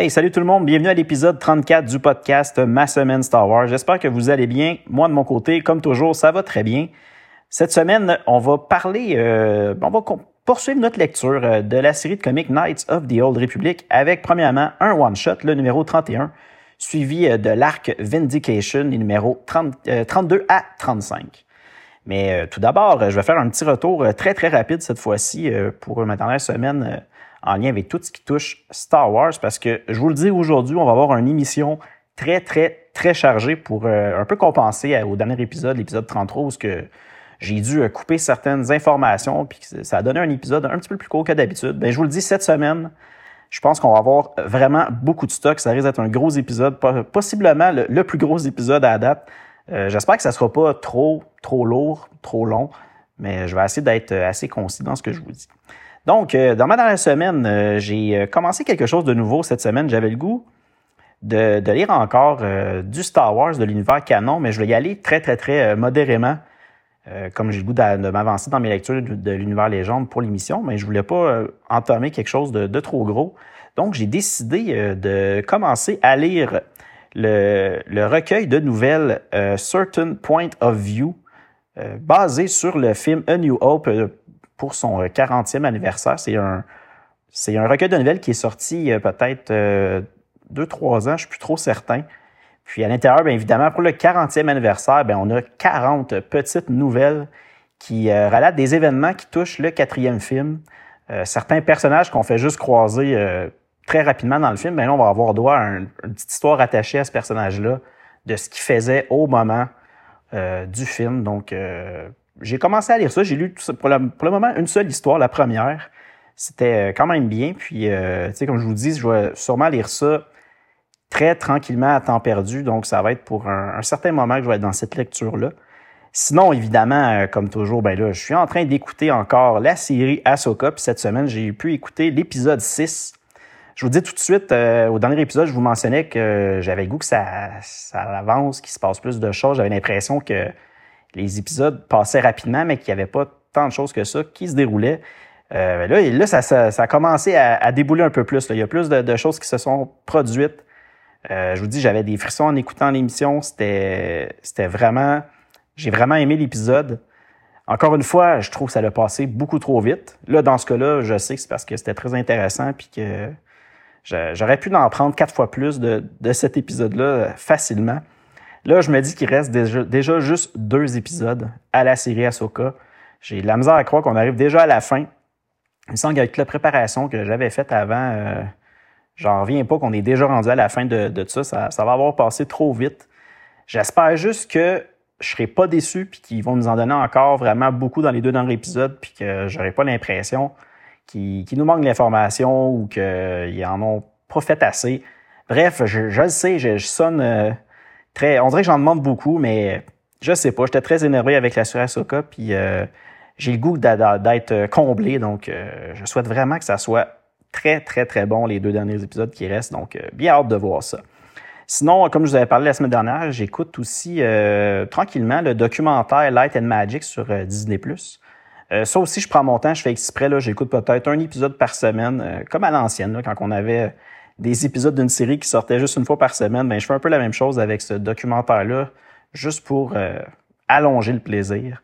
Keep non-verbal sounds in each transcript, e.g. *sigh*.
Hey, salut tout le monde, bienvenue à l'épisode 34 du podcast Ma semaine Star Wars. J'espère que vous allez bien. Moi, de mon côté, comme toujours, ça va très bien. Cette semaine, on va parler, euh, on va poursuivre notre lecture euh, de la série de comics Knights of the Old Republic avec, premièrement, un one-shot, le numéro 31, suivi euh, de l'arc Vindication, les numéros 32 à 35. Mais tout d'abord, je vais faire un petit retour très, très rapide cette fois-ci pour ma dernière semaine en lien avec tout ce qui touche Star Wars parce que je vous le dis aujourd'hui, on va avoir une émission très, très, très chargée pour euh, un peu compenser au dernier épisode, l'épisode 33, où que j'ai dû euh, couper certaines informations, puis ça a donné un épisode un petit peu plus court que d'habitude. Ben, je vous le dis, cette semaine, je pense qu'on va avoir vraiment beaucoup de stock. Ça risque d'être un gros épisode, possiblement le, plus gros épisode à date. Euh, j'espère que ça ne sera pas trop, trop lourd, trop long, mais je vais essayer d'être assez concis dans ce que je vous dis. Donc, euh, dans ma dernière semaine, euh, j'ai euh, commencé quelque chose de nouveau cette semaine. J'avais le goût de, lire encore du Star Wars, de l'univers canon, mais je vais y aller très, très, très modérément, comme j'ai le goût de, m'avancer dans mes lectures de, l'univers légende pour l'émission, mais je voulais pas entamer quelque chose de, trop gros. Donc, j'ai décidé de commencer à lire le, le recueil de nouvelles Certain Point of View, basé sur le film A New Hope pour son 40e euh, anniversaire. C'est un, c'est un recueil de nouvelles qui est sorti peut-être euh, deux, trois ans, je suis plus trop certain. Puis à l'intérieur, bien évidemment, pour le 40e anniversaire, on a 40 petites nouvelles qui euh, relatent des événements qui touchent le quatrième film. certains personnages qu'on fait juste croiser très rapidement dans le film, bien là, on va avoir droit à une petite histoire attachée à ce personnage-là, de ce qu'il faisait au moment du film. Donc, j'ai commencé à lire ça. J'ai lu pour, le moment une seule histoire, la première. C'était euh, quand même bien. Puis, euh, tu sais, comme je vous dis, je vais sûrement lire ça très tranquillement à temps perdu. Donc, ça va être pour un, certain moment que je vais être dans cette lecture-là. Sinon, évidemment, euh, comme toujours, ben là, je suis en train d'écouter encore la série Ahsoka. Puis cette semaine, j'ai pu écouter l'épisode 6. Je vous dis tout de suite, au dernier épisode, je vous mentionnais que j'avais le goût que ça, ça avance, qu'il se passe plus de choses. J'avais l'impression que les épisodes passaient rapidement, mais qu'il n'y avait pas tant de choses que ça qui se déroulaient. Euh, là, là ça, a commencé à, débouler un peu plus. Il y a plus de, choses qui se sont produites. Euh, je vous dis, j'avais des frissons en écoutant l'émission. C'était, c'était vraiment, j'ai vraiment aimé l'épisode. Encore une fois, je trouve que ça l'a passé beaucoup trop vite. Là, dans ce cas-là, je sais que c'est parce que c'était très intéressant puis que j'aurais pu en prendre quatre fois plus de, de cet épisode-là facilement. Là, je me dis qu'il reste déjà, juste deux épisodes à la série Ahsoka. J'ai de la misère à croire qu'on arrive déjà à la fin. Il me semble qu'avec la préparation que j'avais faite avant, euh, j'en reviens pas qu'on est déjà rendu à la fin de, de ça. ça. va avoir passé trop vite. J'espère juste que je serai pas déçu puis qu'ils vont nous en donner encore vraiment beaucoup dans les deux derniers épisodes puis que j'aurai pas l'impression qu'il nous manque l'information ou qu'ils en ont pas fait assez. Bref, je, je le sais, je, sonne... Euh, on dirait que j'en demande beaucoup, mais je sais pas. J'étais très énervé avec la série Ahsoka, puis euh, j'ai le goût d'être comblé. Donc, euh, je souhaite vraiment que ça soit très, très, très bon les deux derniers épisodes qui restent. Donc, euh, bien hâte de voir ça. Sinon, comme je vous avais parlé la semaine dernière, j'écoute aussi tranquillement le documentaire Light and Magic sur Disney+. ça aussi, je prends mon temps, je fais exprès, j'écoute peut-être un épisode par semaine, comme à l'ancienne, quand on avait des épisodes d'une série qui sortaient juste une fois par semaine, ben, je fais un peu la même chose avec ce documentaire-là, juste pour euh, allonger le plaisir.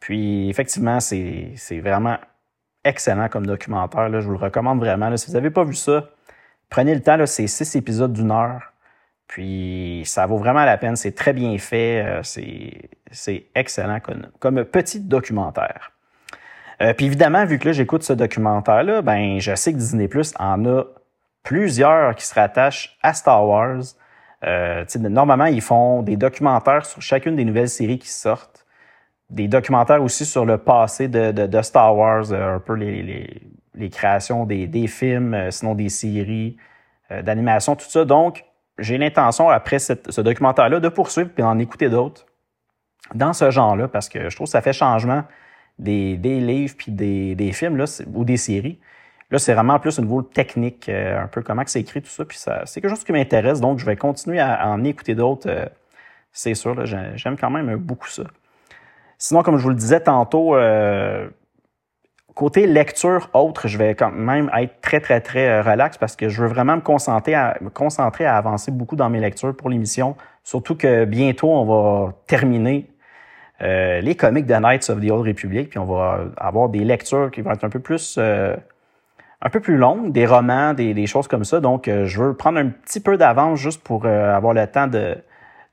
Puis effectivement, c'est vraiment excellent comme documentaire. Là. Je vous le recommande vraiment. Si vous n'avez pas vu ça, prenez le temps. C'est six épisodes d'une heure. Puis ça vaut vraiment la peine. C'est très bien fait. Euh, c'est excellent comme, comme, petit documentaire. Euh, puis évidemment, vu que là, j'écoute ce documentaire-là, ben je sais que Disney Plus en a plusieurs qui se rattachent à Star Wars. Euh, normalement, ils font des documentaires sur chacune des nouvelles séries qui sortent. Des documentaires aussi sur le passé de, de, Star Wars, euh, un peu les, les créations des, films, sinon des séries, d'animation, tout ça. Donc, j'ai l'intention, après ce documentaire-là, de poursuivre et d'en écouter d'autres dans ce genre-là, parce que je trouve que ça fait changement des, livres puis des, films là, ou des séries. Là, c'est vraiment plus au niveau technique, un peu comment c'est écrit, tout ça. Puis ça, c'est quelque chose qui m'intéresse, donc je vais continuer à, en écouter d'autres. c'est sûr, j'aime quand même beaucoup ça. Sinon, comme je vous le disais tantôt, euh, côté lecture autre, je vais quand même être très, très, très euh, relax parce que je veux vraiment me concentrer à, me concentrer à avancer beaucoup dans mes lectures pour l'émission. Surtout que bientôt, on va terminer euh, les comics de Knights of the Old Republic, puis on va avoir des lectures qui vont être un peu plus un peu plus longues, des romans, des, choses comme ça. Donc, je veux prendre un petit peu d'avance juste pour avoir le temps de,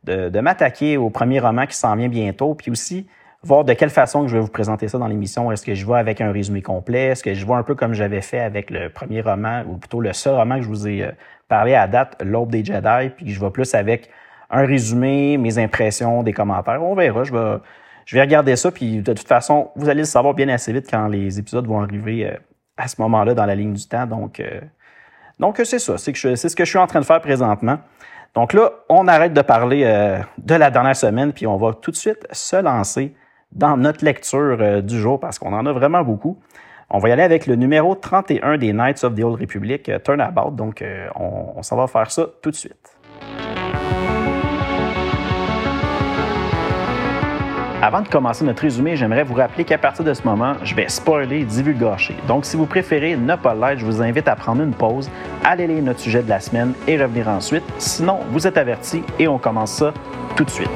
de, m'attaquer au premier roman qui s'en vient bientôt, puis aussi voir de quelle façon que je vais vous présenter ça dans l'émission. Est-ce que je vois avec un résumé complet? Est-ce que je vois un peu comme j'avais fait avec le premier roman, ou plutôt le seul roman que je vous ai euh, parlé à date, L'Aube des Jedi, puis je vois plus avec un résumé, mes impressions, des commentaires. On verra. Je vais, je vais regarder ça, puis de toute façon, vous allez le savoir bien assez vite quand les épisodes vont arriver euh, à ce moment-là dans la ligne du temps. Donc, euh, donc c'est ça. C'est ce que je suis en train de faire présentement. Donc là, on arrête de parler de la dernière semaine, puis on va tout de suite se lancer dans notre lecture euh, du jour parce qu'on en a vraiment beaucoup. On va y aller avec le numéro 31 des Knights of the Old Republic, euh, Turnabout. Donc, euh, on, on s'en va faire ça tout de suite. Avant de commencer notre résumé, j'aimerais vous rappeler qu'à partir de ce moment, je vais spoiler et divulgacher. Donc, si vous préférez ne pas l'être, je vous invite à prendre une pause, aller lire notre sujet de la semaine et revenir ensuite. Sinon, vous êtes avertis et on commence ça tout de suite.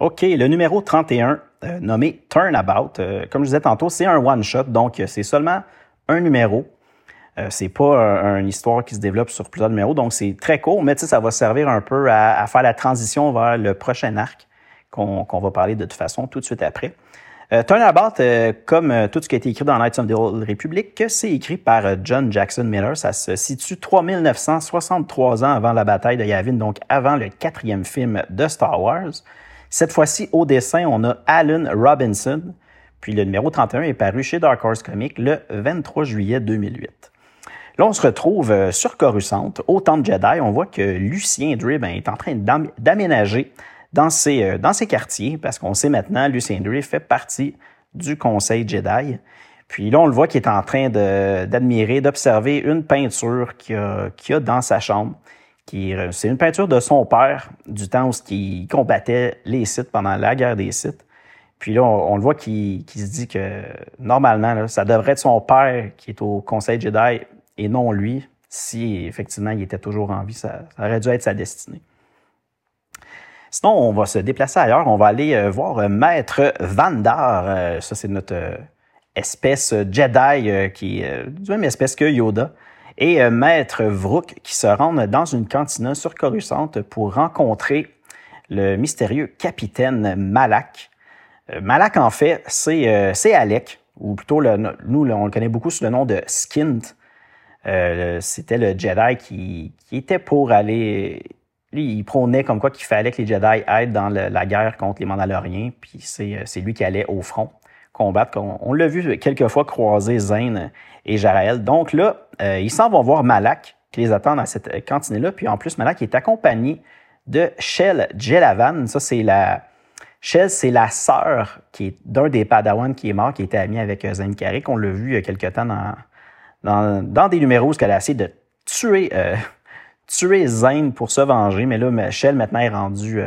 OK, le numéro 31, euh, nommé Turnabout, euh, comme je disais tantôt, c'est un one-shot, donc euh, c'est seulement un numéro. C'est pas une histoire qui se développe sur plusieurs numéros, donc c'est très court, mais ça va servir un peu à, faire la transition vers le prochain arc qu'on va parler de toute façon tout de suite après. Turnabout, comme tout ce qui a été écrit dans Knights of the Old Republic, c'est écrit par John Jackson Miller. Ça se situe 3963 ans avant la bataille de Yavin, donc avant le quatrième film de Star Wars. Cette fois-ci, au dessin, on a Alan Robinson. Puis le numéro 31 est paru chez Dark Horse Comics le 23 juillet 2008. Là, on se retrouve euh, sur Coruscant, au Temple Jedi. On voit que Lucien Dre est en train d'aménager dans ses, euh, dans ses quartiers, parce qu'on sait maintenant, Lucien Dre fait partie du Conseil Jedi. Puis là, on le voit qu'il est en train d'admirer, d'observer une peinture qu'il a, a, dans sa chambre. Euh, c'est une peinture de son père du temps où il combattait les Sith pendant la guerre des Sith. Puis là, on, le voit qu'il se dit que normalement, ça devrait être son père qui est au Conseil Jedi et non lui, si effectivement il était toujours en vie. Ça, aurait dû être sa destinée. Sinon, on va se déplacer ailleurs. On va aller euh, voir euh, Maître Vandar. ça, c'est notre espèce Jedi qui est du même espèce que Yoda et euh, Maître Vrook qui se rendent dans une cantina sur Coruscant pour rencontrer le mystérieux capitaine Malak. Euh, Malak, en fait, euh, c'est Alec, ou plutôt, nous, on le connaît beaucoup sous le nom de Skint. C'était le Jedi qui, était pour aller... Lui, il prônait comme quoi qu'il fallait que les Jedi aident dans la guerre contre les Mandaloriens, puis c'est lui qui allait au front combattre. On, l'a vu quelques fois croiser Zane et Jarael. Donc là, euh, ils s'en vont voir Malak, qui les attend dans cette cantine-là. Puis en plus, Malak est accompagné de Shell Jelavan. Ça, c'est la. Shell, c'est la sœur d'un des Padawans qui est mort, qui était ami avec euh, Zane Carrick. On l'a vu il y a quelques temps dans, dans, des numéros où elle a essayé de tuer, euh, *laughs* tuer Zane pour se venger. Mais là, Shell maintenant est rendu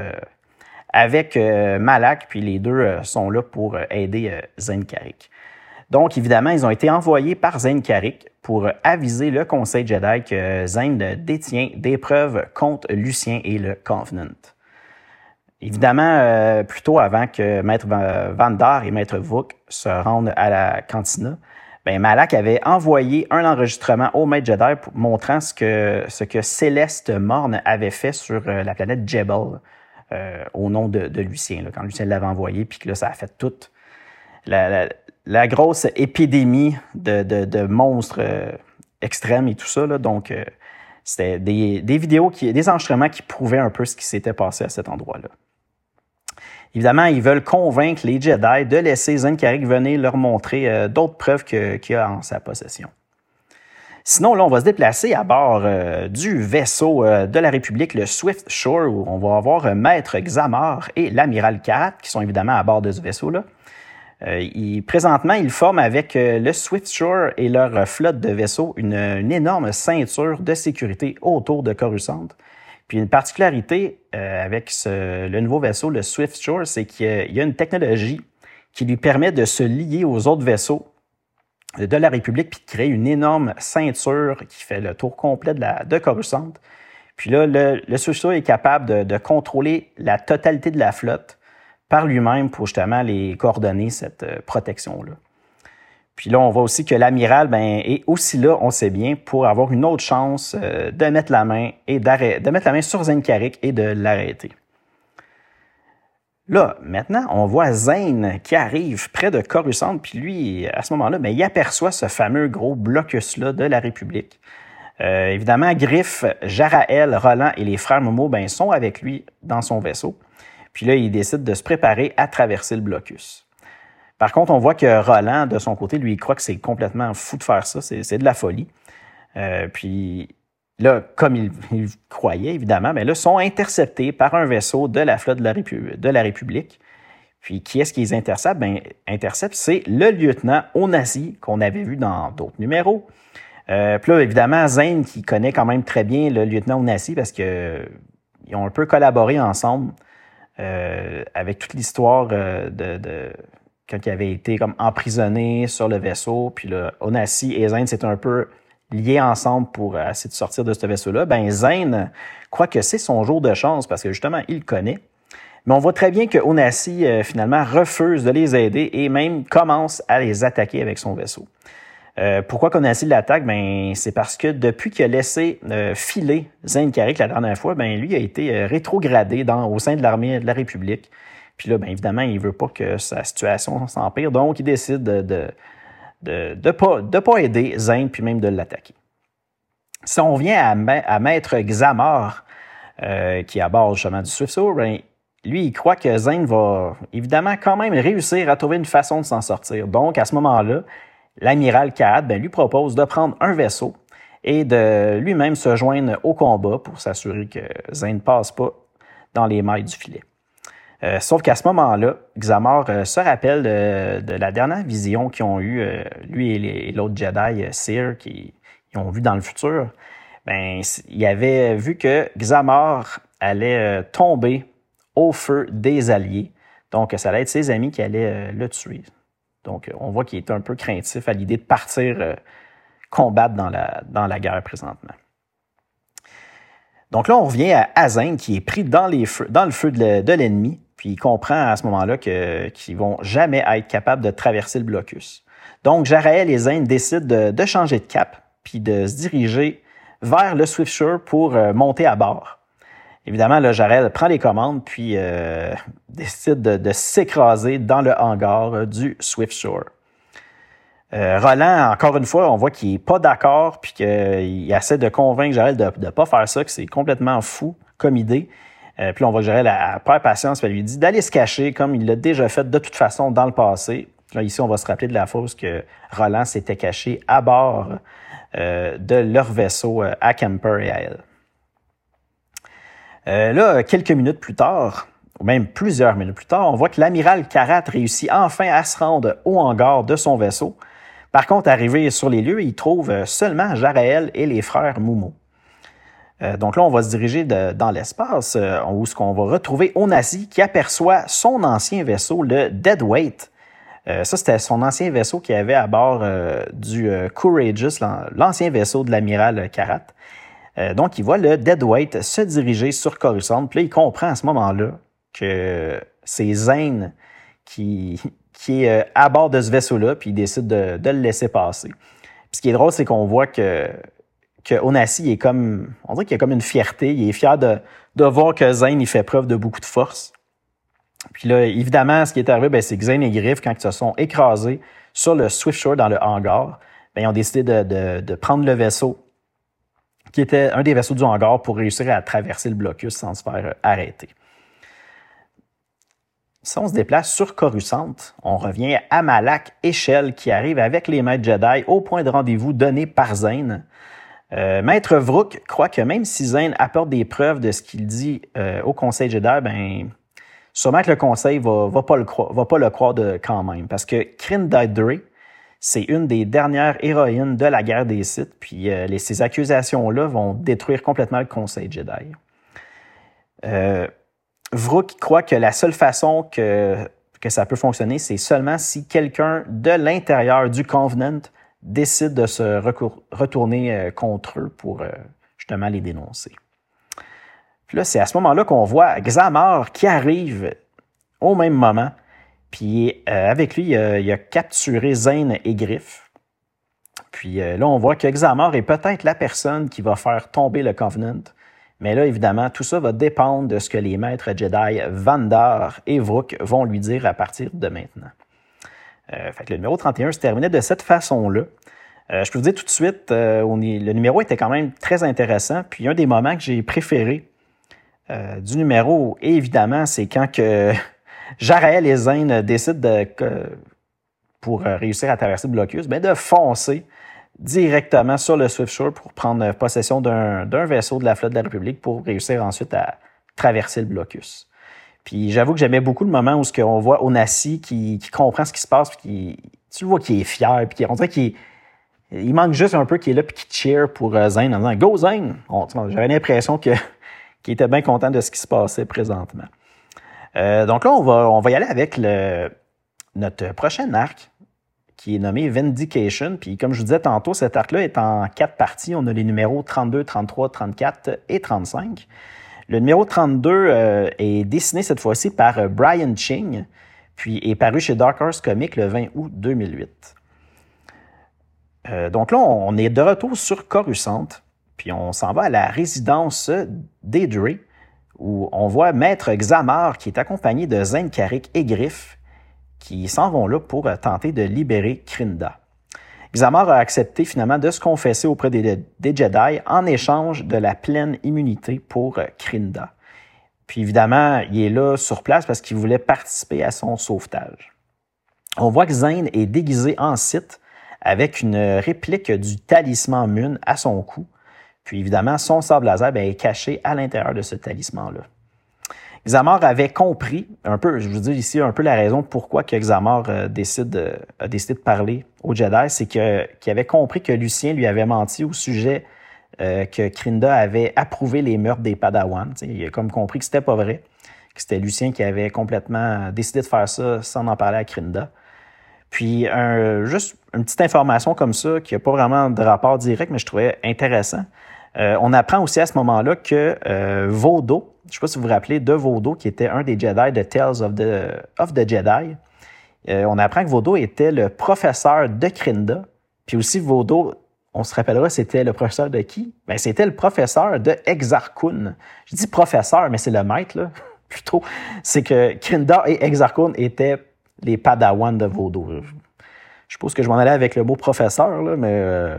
avec Malak, puis les deux sont là pour aider Zane Carrick. Donc, évidemment, ils ont été envoyés par Zane Carrick pour aviser le Conseil Jedi que Zane détient des preuves contre Lucien et le Covenant. Évidemment, euh, plutôt avant que Maître Vandar et Maître Vuk se rendent à la cantina, ben Malak avait envoyé un enregistrement au Maître Jedi montrant ce que, ce que Céleste Morne avait fait sur euh, la planète Jebel euh, au nom de, Lucien, quand Lucien l'avait envoyé, puis que là, ça a fait toute la, grosse épidémie de, monstres euh, extrêmes et tout ça. Donc, euh, c'était des, vidéos, qui, des enregistrements qui prouvaient un peu ce qui s'était passé à cet endroit-là. Évidemment, ils veulent convaincre les Jedi de laisser Zenkarik venir leur montrer euh, d'autres preuves qu'il a en sa possession. Sinon, là, on va se déplacer à bord euh, du vaisseau euh, de la République, le Swift Shore, où on va avoir Maître Xamar et l'Amiral Karat, qui sont évidemment à bord de ce vaisseau-là. présentement, ils forment avec le Swift Shore et leur flotte de vaisseaux une, énorme ceinture de sécurité autour de Coruscant. Puis une particularité euh, avec le nouveau vaisseau, le Swift Shore, c'est qu'il y a une technologie qui lui permet de se lier aux autres vaisseaux de la République puis de créer une énorme ceinture qui fait le tour complet de, la, de Coruscant. Puis là, le, le Swift Shore est capable de, de, contrôler la totalité de la flotte par lui-même pour justement les coordonner cette euh, protection-là. Puis là, on voit aussi que l'amiral ben, est aussi là, on sait bien, pour avoir une autre chance euh, de mettre la main et de mettre la main sur Zenkarik et de l'arrêter. Là, maintenant, on voit Zane qui arrive près de Coruscant, puis lui, à ce moment-là, ben, il aperçoit ce fameux gros blocus-là de la République. Euh, évidemment, Griff, Jaraël, Roland et les frères Momo ben, sont avec lui dans son vaisseau. Puis là, il décide de se préparer à traverser le blocus. Par contre, on voit que Roland, de son côté, lui, il croit que c'est complètement fou de faire ça. C'est de la folie. Euh, puis là, comme il, croyait, évidemment, mais là, sont interceptés par un vaisseau de la flotte de la, République. Puis qui est-ce qu'ils interceptent? Ben, intercepte, c'est le lieutenant Onassi qu'on avait vu dans d'autres numéros. Euh, puis là, évidemment, Zane, qui connaît quand même très bien le lieutenant Onassi parce qu'ils ont un peu collaboré ensemble euh, avec toute l'histoire de, quand il avait été comme emprisonné sur le vaisseau, puis là, Onassi et Zane s'étaient un peu liés ensemble pour essayer de sortir de ce vaisseau-là, ben Zane croit que c'est son jour de chance parce que justement, il connaît. Mais on voit très bien que Onassi, euh, finalement, refuse de les aider et même commence à les attaquer avec son vaisseau. Euh, pourquoi Onassi l'attaque? Ben, c'est parce que depuis qu'il a laissé euh, filer Zane Carrick la dernière fois, ben, lui a été rétrogradé au sein de l'armée de la République. Puis là, bien évidemment, il veut pas que sa situation s'empire, donc il décide de de, de, de, pas, de pas aider Zane, puis même de l'attaquer. Si on vient à, Maître Xamar, euh, qui bord justement du Swift ben, lui, il croit que Zane va évidemment quand même réussir à trouver une façon de s'en sortir. Donc, à ce moment-là, l'amiral Kaad ben, lui propose de prendre un vaisseau et de lui-même se joindre au combat pour s'assurer que Zane ne passe pas dans les mailles du filet. Euh, sauf qu'à ce moment-là, Xamar euh, se rappelle de, la dernière vision qu'ils ont eue, euh, lui et l'autre Jedi, Seer, qui ont vu dans le futur. Ben, il avait vu que Xamar allait tomber au feu des Alliés. Donc, ça allait être ses amis qui allaient le tuer. Donc, on voit qu'il est un peu craintif à l'idée de partir combattre dans la, dans la guerre présentement. Donc là, on revient à Azin qui est pris dans, les dans le feu de l'ennemi. Puis il comprend à ce moment-là qu'ils ne vont jamais être capables de traverser le blocus. Donc, Jaraël et Zane décident de, changer de cap, puis de se diriger vers le Swift pour euh, monter à bord. Évidemment, là, Jarel prend les commandes, puis euh, décide de, s'écraser dans le hangar euh, du Swift Roland, encore une fois, on voit qu'il n'est pas d'accord, puis qu'il essaie de convaincre Jarel de ne pas faire ça, que c'est complètement fou comme idée. Euh, puis on va gérer la peur patience, elle lui dit d'aller se cacher comme il l'a déjà fait de toute façon dans le passé. Là, ici, on va se rappeler de la fois que Roland s'était caché à bord euh, de leur vaisseau euh, à Kemper et à elle. là, quelques minutes plus tard, ou même plusieurs minutes plus tard, on voit que l'amiral Karat réussit enfin à se rendre au hangar de son vaisseau. Par contre, arrivé sur les lieux, il trouve seulement Jaraël et les frères Moumo. Euh, donc là, on va se diriger dans l'espace euh, où ce qu'on va retrouver Onasi qui aperçoit son ancien vaisseau, le Deadweight. Euh, ça, c'était son ancien vaisseau qui avait à bord du Courageous, l'ancien vaisseau de l'amiral Karat. donc, il voit le Deadweight se diriger sur Coruscant. Puis là, il comprend à ce moment-là que c'est Zane *laughs* qui, est à bord de ce vaisseau-là, puis il décide de, de le laisser passer. Puis ce qui est drôle, c'est qu'on voit que que Onassi est comme, on dirait qu'il a comme une fierté. Il est fier de, de voir que Zane, il fait preuve de beaucoup de force. Puis là, évidemment, ce qui est arrivé, ben, c'est que Zane et Griff, quand ils se sont écrasés sur le Swift Shore dans le hangar, ben, ils ont décidé de, de, de, prendre le vaisseau, qui était un des vaisseaux du hangar, pour réussir à traverser le blocus sans se faire arrêter. Si on se déplace sur Coruscant, on revient à Malak Echel qui arrive avec les maîtres Jedi au point de rendez-vous donné par Zane. Euh, Maître Vrook croit que même si Zane apporte des preuves de ce qu'il dit euh, au Conseil Jedi, ben, sûrement que le Conseil va, va, pas, le croire, quand même. Parce que Kryn Dre, c'est une des dernières héroïnes de la guerre des Sith, puis euh, ces accusations-là vont détruire complètement le Conseil Jedi. Vrook croit que la seule façon que, que ça peut fonctionner, c'est seulement si quelqu'un de l'intérieur du Covenant décide de se retourner euh, contre eux pour euh, justement les dénoncer. Puis là, c'est à ce moment-là qu'on voit Xamar qui arrive au même moment. Puis euh, avec lui, il a, capturé Zane et Griff. Puis là, on voit que Xamar est peut-être la personne qui va faire tomber le Covenant mais là, évidemment, tout ça va dépendre de ce que les maîtres Jedi Vandar et Vrook vont lui dire à partir de maintenant. Euh, fait le numéro 31 se terminait de cette façon-là. Euh, je peux vous dire tout de suite, euh, le numéro était quand même très intéressant. Puis un des moments que j'ai préféré du numéro, évidemment, c'est quand que *laughs* et Zane décident de, pour réussir à traverser le blocus, ben de foncer directement sur le Swift Shore pour prendre possession d'un vaisseau de la flotte de la République pour réussir ensuite à traverser le blocus. Puis j'avoue que j'aimais beaucoup le moment où on voit Onassi qui, qui comprend ce qui se passe, puis qui, tu le vois qu'il est fier, puis on dirait qu'il il manque juste un peu qu'il est là puis qu'il cheer pour euh, Zane en disant Go Zane! J'avais l'impression *laughs* qu'il était bien content de ce qui se passait présentement. Euh, donc là, on va, on va y aller avec le, notre prochain arc, qui est nommé Vindication. Puis comme je vous disais tantôt, cet arc-là est en quatre parties. On a les numéros 32, 33, 34 et 35. Le numéro 32 euh, est dessiné cette fois-ci par euh, Brian Ching, puis est paru chez Dark Horse Comics le 20 août 2008. Euh, donc là, on est de retour sur Coruscant, puis on s'en va à la résidence d'Edre, où on voit Maître Xamar qui est accompagné de Zane Carrick et Griff, qui s'en vont là pour tenter de libérer Krinda. Xamar a accepté finalement de se confesser auprès des, Jedi en échange de la pleine immunité pour euh, Krinda. Puis évidemment, il est là sur place parce qu'il voulait participer à son sauvetage. On voit que Zane est déguisé en Sith avec une réplique du talisman Mun à son cou. Puis évidemment, son sable laser ben, est caché à l'intérieur de ce talisman-là. Xamar avait compris un peu, je vous dis ici un peu la raison pourquoi que Xamar euh, décide, a décidé de parler au Jedi, c'est qu'il avait compris que Lucien lui avait menti au sujet euh, que Krinda avait approuvé les meurtres des Padawans. il a comme compris que c'était pas vrai, que c'était Lucien qui avait complètement décidé de faire ça sans en parler à Krinda. Puis juste une petite information comme ça, qui n'a pas vraiment de rapport direct, mais je trouvais intéressant. Euh, on apprend aussi à ce moment-là que euh, Vaudo, je ne sais pas si vous vous rappelez de Vaudo, qui était un des Jedi de Tales of the, of the Jedi, euh, on apprend que Vaudo était le professeur de Krinda. Puis aussi, Vaudo, on se rappellera, c'était le professeur de qui? Ben, c'était le professeur de Exarchun. Je dis professeur, mais c'est le maître, là, *laughs* plutôt. C'est que Krinda et Exarchun étaient les padawans de Vaudo. Je suppose que je m'en allais avec le mot professeur, là, mais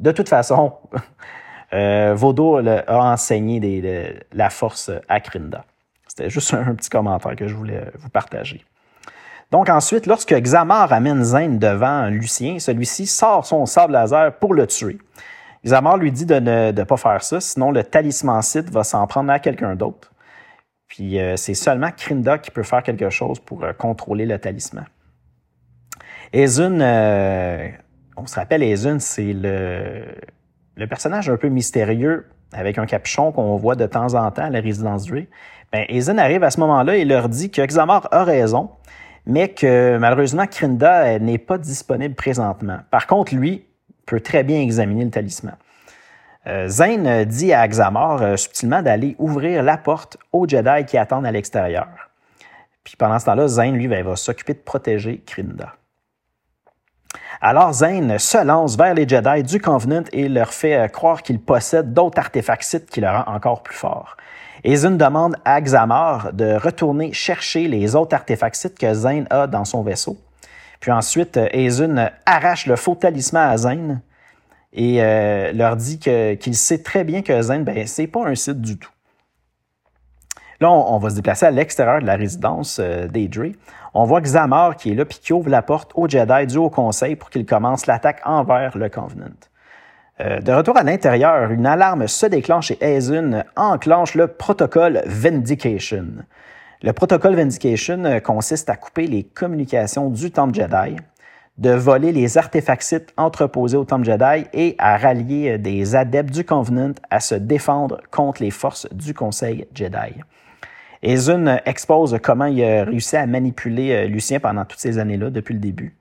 de toute façon, *laughs* Euh, Vaudo a enseigné la force à Krinda. C'était juste un, petit commentaire que je voulais vous partager. Donc ensuite, lorsque Xamar amène Zane devant Lucien, celui-ci sort son sable laser pour le tuer. Xamar lui dit de ne pas faire ça, sinon le talisman Sith va s'en prendre à quelqu'un d'autre. Puis euh, c'est seulement Krinda qui peut faire quelque chose pour euh, contrôler le talisman. Ezun, on se rappelle, Ezun, c'est le, le personnage un peu mystérieux avec un capuchon qu'on voit de temps en temps à la résidence Dre, ben, arrive à ce moment-là et leur dit que Xamar a raison, mais que malheureusement Krinda n'est pas disponible présentement. Par contre, lui peut très bien examiner le talisman. Euh, Zane dit à Xamar euh, subtilement d'aller ouvrir la porte aux Jedi qui attendent à l'extérieur. Puis pendant ce temps-là, Zane, lui, ben, va s'occuper de protéger Krinda. Alors Zane se lance vers les Jedi du Covenant et leur fait euh, croire qu'il possède d'autres artefacts qui le rend encore plus fort. Ezun demande à Xamar de retourner chercher les autres artefacts que Zane a dans son vaisseau. Puis ensuite, Ezun arrache le faux talisman à Zane et euh, leur dit qu'il sait très bien que Zane, ben, c'est pas un site du tout. Là, on, va se déplacer à l'extérieur de la résidence euh, On voit Xamar qui est là, puis qui ouvre la porte au Jedi du Haut Conseil pour qu'il commence l'attaque envers le Covenant. Euh, de retour à l'intérieur, une alarme se déclenche et Aizun enclenche le protocole Vindication. Le protocole Vindication euh, consiste à couper les communications du Temple Jedi, de voler les artefacts entreposés au Temple Jedi et à rallier euh, des adeptes du Covenant à se défendre contre les forces du Conseil Jedi. Aizun expose comment il a réussi à manipuler Lucien pendant toutes ces années-là, depuis le début.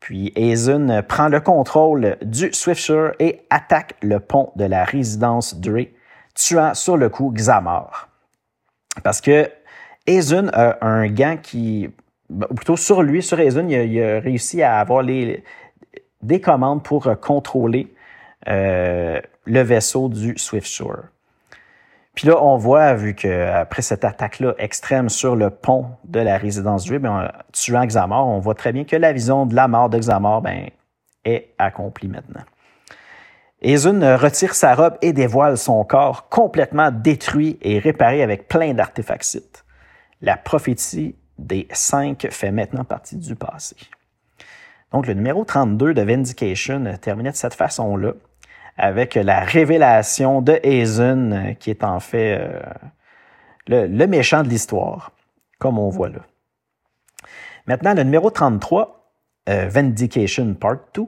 Puis Aizun prend le contrôle du Swiftsure et attaque le pont de la résidence Dre, tuant sur le coup Xamar. Parce que Aizun a un gant qui, ben, ou plutôt sur lui, sur Aizun, il, a, réussi à avoir les, des commandes pour contrôler euh, le vaisseau du Swiftsure. Puis là, on voit, vu qu'après cette attaque-là extrême sur le pont de la résidence du ben, tuant Xamar, on voit très bien que la vision de la mort de Xamar ben, est accomplie maintenant. Ezun retire sa robe et dévoile son corps complètement détruit et réparé avec plein d'artefacts. La prophétie des cinq fait maintenant partie du passé. Donc, le numéro 32 de Vindication terminait de cette façon-là avec la révélation de Hazen, euh, qui est en fait euh, le, méchant de l'histoire, comme on voit là. Maintenant, le numéro 33, euh, Vindication Part 2,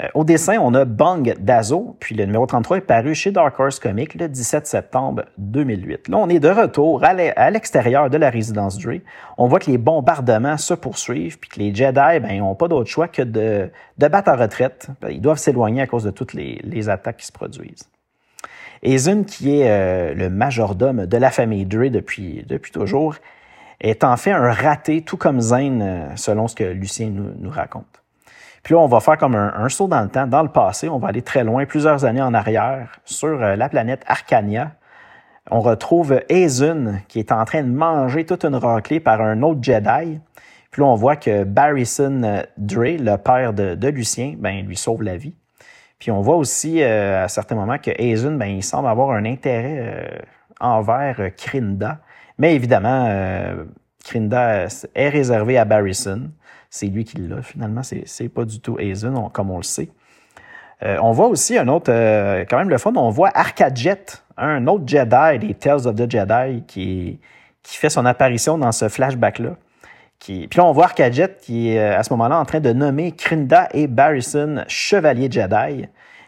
euh, au dessin, on a Bang Dazo, puis le numéro 33 est paru chez Dark Horse Comics le 17 septembre 2008. Là, on est de retour à l'extérieur de la résidence Dre. On voit que les bombardements se poursuivent, puis que les Jedi ben, n'ont pas d'autre choix que de, de battre en retraite. Ils doivent s'éloigner à cause de toutes les, les, attaques qui se produisent. Ezun, qui est euh, le majordome de la famille Dre depuis, depuis toujours, est en fait un raté, tout comme Zane, euh, selon ce que Lucien nous raconte. Puis là, on va faire comme un, saut dans le temps, dans le passé. On va aller très loin, plusieurs années en arrière, sur euh, la planète Arcania. On retrouve Aizun qui est en train de manger toute une raclée par un autre Jedi. Puis là, on voit que Barrison euh, Dre, le père de, Lucien, ben, lui sauve la vie. Puis on voit aussi euh, à certains moments que Aizun, ben, il semble avoir un intérêt envers Krinda. Mais évidemment, Krinda est réservé à Barrison c'est lui qui l'a. Finalement, c'est pas du tout Hazen, comme on le sait. Euh, on voit aussi un autre, euh, quand même le fun, on voit Arcajet, un autre Jedi des Tales of the Jedi qui, fait son apparition dans ce flashback-là. Puis là, on voit Arcajet qui est euh, à ce moment-là en train de nommer Krinda et Barrison chevaliers Jedi.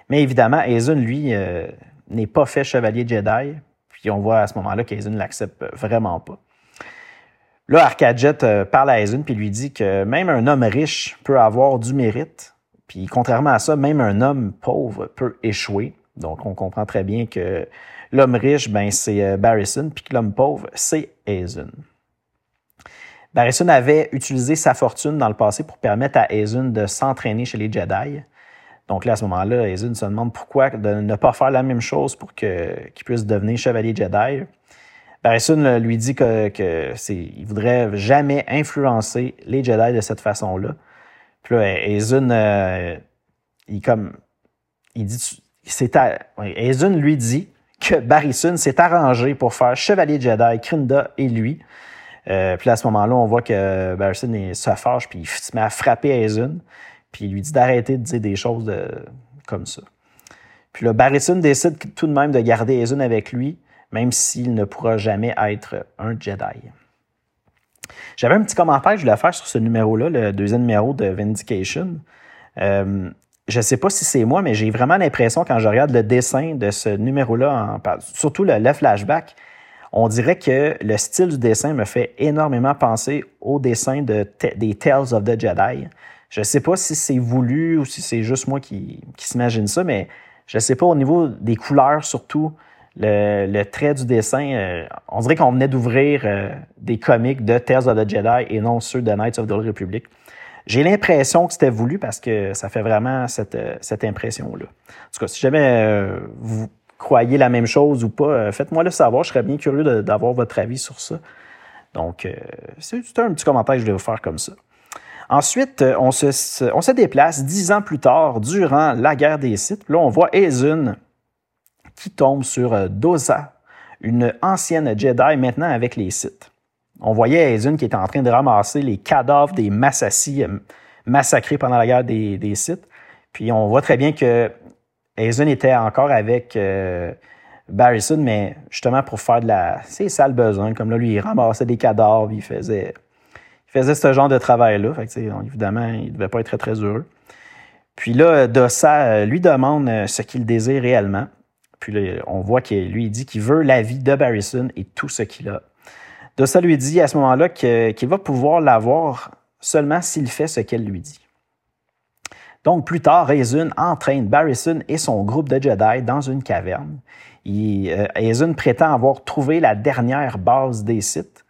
Mais évidemment, Hazen, lui, n'est pas fait chevalier Jedi. Puis on voit à ce moment-là qu'Hazen l'accepte vraiment pas. Là, Arcajet euh, parle à Ezun puis lui dit que même un homme riche peut avoir du mérite. Puis contrairement à ça, même un homme pauvre peut échouer. Donc on comprend très bien que l'homme riche, ben c'est euh, Barrison, puis que l'homme pauvre, c'est Ezun. Barrison avait utilisé sa fortune dans le passé pour permettre à Ezun de s'entraîner chez les Jedi. Donc là, à ce moment-là, Ezun se demande pourquoi de ne pas faire la même chose pour qu'il puisse devenir chevalier Jedi. Harrison lui dit que, que voudrait jamais influencer les Jedi de cette façon-là. Puis là, Ezun, euh, il comme, il dit, c'est, lui dit que Barrison s'est arrangé pour faire Chevalier Jedi, Krinda et lui. Euh, puis là, à ce moment-là, on voit que Barrison se fâche, puis il se met à frapper Ezun, puis il lui dit d'arrêter de dire des choses comme ça. Puis là, Barrison décide tout de même de garder Ezun avec lui, même s'il ne pourra jamais être un Jedi. J'avais un petit commentaire que je voulais faire sur ce numéro-là, le deuxième numéro de Vindication. Euh, je ne sais pas si c'est moi, mais j'ai vraiment l'impression quand je regarde le dessin de ce numéro-là, surtout le, flashback, on dirait que le style du dessin me fait énormément penser au dessin de, des Tales of the Jedi. Je ne sais pas si c'est voulu ou si c'est juste moi qui, qui s'imagine ça, mais je ne sais pas au niveau des couleurs surtout le, trait du dessin, euh, on dirait qu'on venait d'ouvrir euh, des comics de Tales of the Jedi et non ceux de Knights of the Old Republic. J'ai l'impression que c'était voulu parce que ça fait vraiment cette, euh, cette impression-là. En tout cas, si jamais vous croyez la même chose ou pas, faites-moi le savoir. Je serais bien curieux d'avoir votre avis sur ça. Donc, c'est un petit commentaire que je vais vous faire comme ça. Ensuite, on se, on se déplace dix ans plus tard, durant la guerre des Sith. Là, on voit Ezun qui tombe sur euh, Dosa, une ancienne Jedi maintenant avec les Sith. On voyait Aizun qui était en train de ramasser les cadavres des Massassi euh, massacrés pendant la guerre des, Sith. Puis on voit très bien que Aizun était encore avec euh, Barrison, mais justement pour faire de la. C'est sale besoin. Comme là, lui, il ramassait des cadavres, il faisait, il faisait ce genre de travail-là. Évidemment, il ne devait pas être très, très heureux. Puis là, Dossa euh, lui demande ce qu'il désire réellement. Puis là, on voit qu'il lui dit qu'il veut la vie de Barrison et tout ce qu'il a. Dossa lui dit à ce moment-là qu'il va pouvoir l'avoir seulement s'il fait ce qu'elle lui dit. Donc, plus tard, Aizun entraîne Barrison et son groupe de Jedi dans une caverne. Euh, prétend avoir trouvé la dernière base des Sith.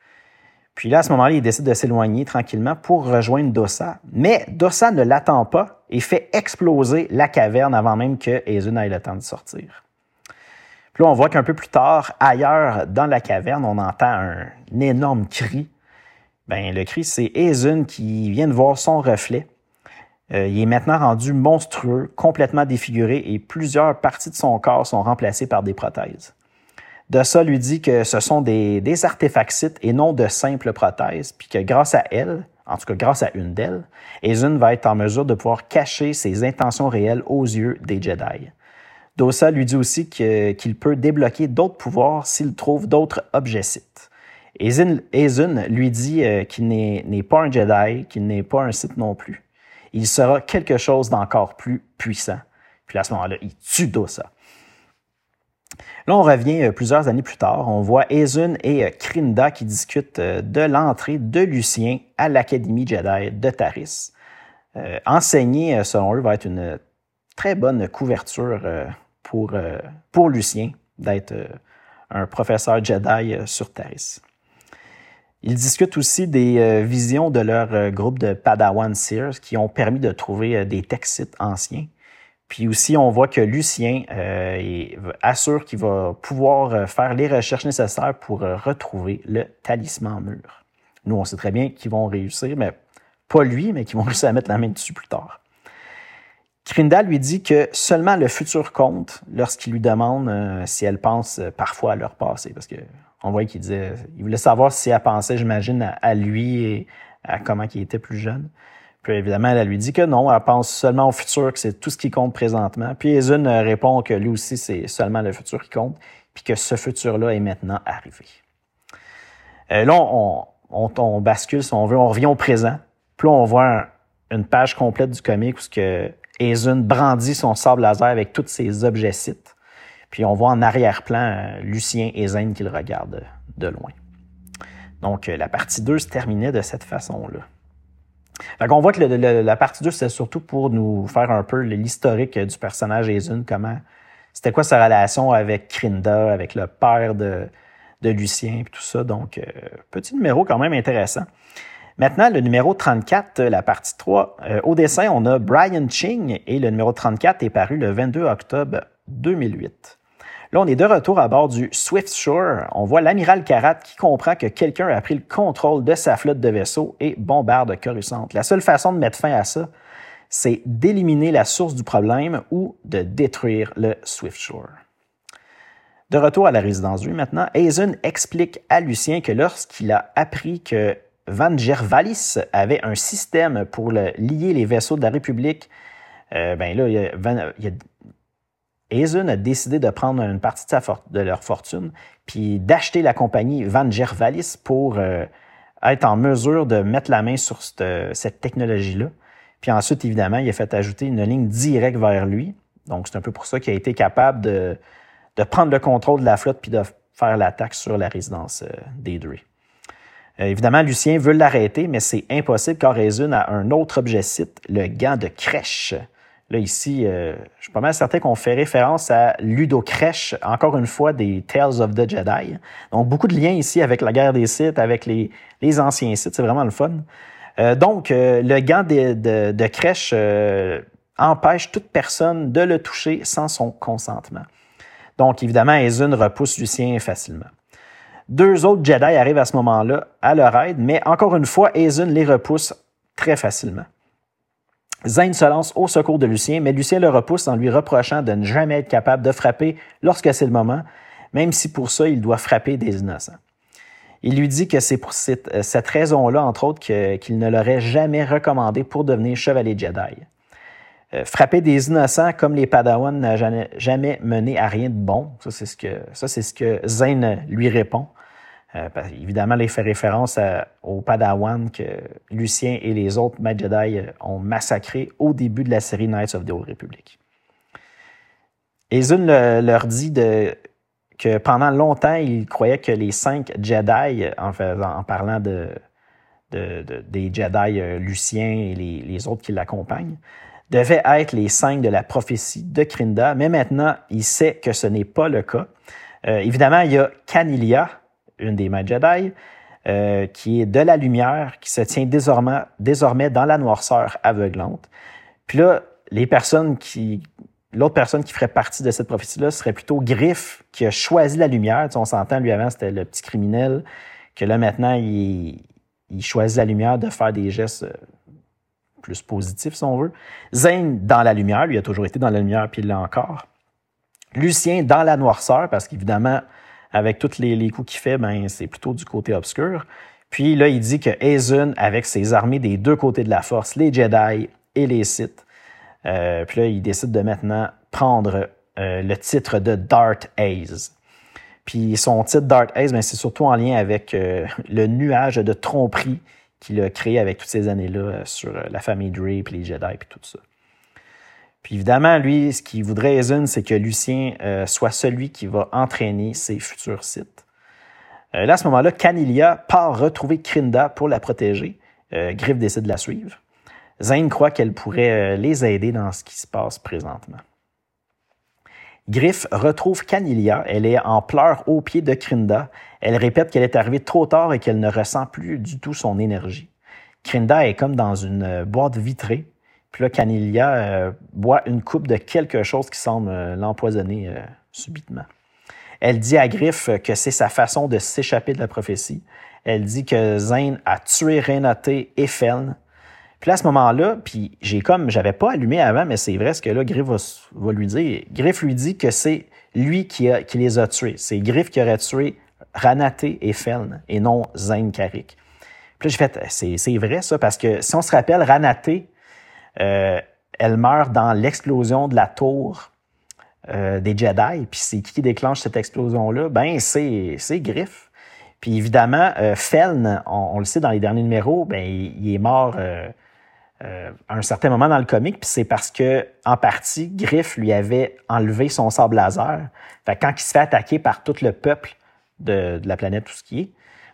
Puis là, à ce moment-là, il décide de s'éloigner tranquillement pour rejoindre Dossa. Mais Dossa ne l'attend pas et fait exploser la caverne avant même que Aizun ait le temps de sortir. Là, on voit qu'un peu plus tard, ailleurs dans la caverne, on entend un, énorme cri. Ben, le cri, c'est Aizun qui vient de voir son reflet. Euh, il est maintenant rendu monstrueux, complètement défiguré et plusieurs parties de son corps sont remplacées par des prothèses. Dossa lui dit que ce sont des, des artefacts et non de simples prothèses, puis que grâce à elle, en tout cas grâce à une d'elles, Ezun va être en mesure de pouvoir cacher ses intentions réelles aux yeux des Jedi. Dossa lui dit aussi qu'il peut débloquer d'autres pouvoirs s'il trouve d'autres objets Sith. Ezun lui dit euh, qu'il n'est pas un Jedi, qu'il n'est pas un Sith non plus. Il sera quelque chose d'encore plus puissant. Puis à ce moment-là, il tue Dossa. Là, on revient euh, plusieurs années plus tard. On voit Ezun et euh, Krinda qui discutent de l'entrée de Lucien à l'Académie Jedi de Taris. enseigner, selon eux, va être une très bonne couverture pour, pour Lucien d'être un professeur Jedi sur Taris. Ils discutent aussi des visions de leur groupe de Padawan Sears qui ont permis de trouver des textes anciens. Puis aussi, on voit que Lucien euh, assure qu'il va pouvoir euh, faire les recherches nécessaires pour euh, retrouver le talisman mur. Nous, on sait très bien qu'ils vont réussir, mais pas lui, mais qu'ils vont *laughs* réussir à mettre la main dessus plus tard. Krinda lui dit que seulement le futur compte lorsqu'il lui demande si elle pense parfois à leur passé. Parce qu'on voyait qu'il disait, il voulait savoir si elle pensait, j'imagine, à, lui et à comment il était plus jeune. Puis évidemment, elle lui dit que non, elle pense seulement au futur, que c'est tout ce qui compte présentement. Puis Ezun répond que lui aussi, c'est seulement le futur qui compte, puis que ce futur-là est maintenant arrivé. Euh, là, on, bascule, si on veut, on revient au présent. Puis là, on voit une page complète du comic où que Ezun brandit son sable laser avec tous ses objets sites. Puis on voit en arrière-plan euh, Lucien et Zen qui le regardent de loin. Donc, euh, la partie 2 se terminait de cette façon-là. On voit que la partie 2, c'est surtout pour nous faire un peu l'historique du personnage Ezun, comment c'était quoi sa relation avec Krinda, avec le père de, Lucien, et tout ça. Donc, euh, petit numéro quand même intéressant. Maintenant, le numéro 34, la partie 3. Euh, au dessin, on a Brian Ching et le numéro 34 est paru le 22 octobre 2008. Là, on est de retour à bord du Swift Shore. On voit l'amiral Karat qui comprend que quelqu'un a pris le contrôle de sa flotte de vaisseaux et bombarde Coruscant. La seule façon de mettre fin à ça, c'est d'éliminer la source du problème ou de détruire le Swift Shore. De retour à la résidence 8 maintenant, Hazen explique à Lucien que lorsqu'il a appris que Van Gervalis avait un système pour lier les vaisseaux de la République, euh, ben là, il a décidé de prendre une partie de, leur fortune puis d'acheter la compagnie Van Gervalis pour euh, être en mesure de mettre la main sur cette, technologie-là. Puis ensuite, évidemment, il a fait ajouter une ligne directe vers lui. Donc, c'est un peu pour ça qu'il a été capable de, prendre le contrôle de la flotte puis de faire l'attaque sur la résidence euh. Euh, évidemment, Lucien veut l'arrêter, mais c'est impossible car Hazen a un autre objet site, le gant de crèche. Là, ici, euh, je suis pas mal certain qu'on fait référence à Ludo Crèche, encore une fois, des Tales of the Jedi. Donc, beaucoup de liens ici avec la guerre des Sith, avec les, anciens Sith. C'est vraiment le fun. Euh, donc, euh, le gant de, de, de Crèche empêche toute personne de le toucher sans son consentement. Donc, évidemment, Ezun repousse Lucien facilement. Deux autres Jedi arrivent à ce moment-là à leur aide, mais encore une fois, Ezun les repousse très facilement. Zane se lance au secours de Lucien, mais Lucien le repousse en lui reprochant de ne jamais être capable de frapper lorsque c'est le moment. même si pour ça, il doit frapper des innocents. Il lui dit que c'est pour cette, raison-là, entre autres, qu'il ne l'aurait jamais recommandé pour devenir chevalier Jedi. Euh, frapper des innocents comme les Padawans n'a jamais, mené à rien de bon. Ça, c'est ce que, ça, lui répond. Euh, évidemment, il fait référence aux Padawan que Lucien et les autres Maîtres Jedi ont massacrés au début de la série Knights of the Old Republic. Ezun leur dit que pendant longtemps, il croyait que les cinq Jedi, en, parlant de, des Jedi euh, Lucien et les, autres qui l'accompagnent, devaient être les cinq de la prophétie de Krinda, mais maintenant, il sait que ce n'est pas le cas. Euh, évidemment, il y a Canilia, une des Maîtres Jedi, euh, qui est de la lumière, qui se tient désormais, dans la noirceur aveuglante. Puis là, les personnes qui L'autre personne qui ferait partie de cette prophétie-là serait plutôt Griff, qui a choisi la lumière. on s'entend, lui avant, c'était le petit criminel, que là, maintenant, il, choisit la lumière de faire des gestes euh, plus positifs, si on veut. Zane, dans la lumière, lui a toujours été dans la lumière, puis il l'a encore. Lucien, dans la noirceur, parce qu'évidemment, avec tous les, coups qu'il fait, ben, c'est plutôt du côté obscur. Puis là, il dit que Ezun, avec ses armées des deux côtés de la force, les Jedi et les Sith, euh, puis là, il décide de maintenant prendre euh, le titre de Dart Ace. Puis son titre Dart Ace, ben, c'est surtout en lien avec euh, le nuage de tromperie qu'il a créé avec toutes ces années-là sur la famille Dre, puis les Jedi, puis tout ça. Puis évidemment, lui, ce qu'il voudrait, Ezun, c'est que Lucien soit celui qui va entraîner ses futurs sites. là, à ce moment-là, Canilia part retrouver Krinda pour la protéger. Griff décide de la suivre. Zane croit qu'elle pourrait euh, les aider dans ce qui se passe présentement. Griff retrouve Canilia. Elle est en pleurs au pied de Krinda. Elle répète qu'elle est arrivée trop tard et qu'elle ne ressent plus du tout son énergie. Krinda est comme dans une euh, boîte vitrée. Puis là, Canilia euh, boit une coupe de quelque chose qui semble l'empoisonner subitement. Elle dit à Griff que c'est sa façon de s'échapper de la prophétie. Elle dit que Zane a tué Renaté et Feln puis à ce moment-là, puis j'ai comme, j'avais pas allumé avant, mais c'est vrai ce que là, Griff va, lui dire. Griff lui dit que c'est lui qui, les a tués. C'est Griff qui aurait tué Ranaté et Feln, et non Zayn Karik. Puis là, j'ai fait, c'est vrai ça, parce que si on se rappelle, Ranaté, euh, elle meurt dans l'explosion de la tour euh, des Jedi. Puis c'est qui déclenche cette explosion-là? Ben, c'est Griff. Puis évidemment, euh, Feln, on, le sait dans les derniers numéros, ben, il, est mort à un certain moment dans le comic, puis c'est parce que, en partie, Griff lui avait enlevé son sable laser. Fait quand il se fait attaquer par tout le peuple de, la planète, ce qui est,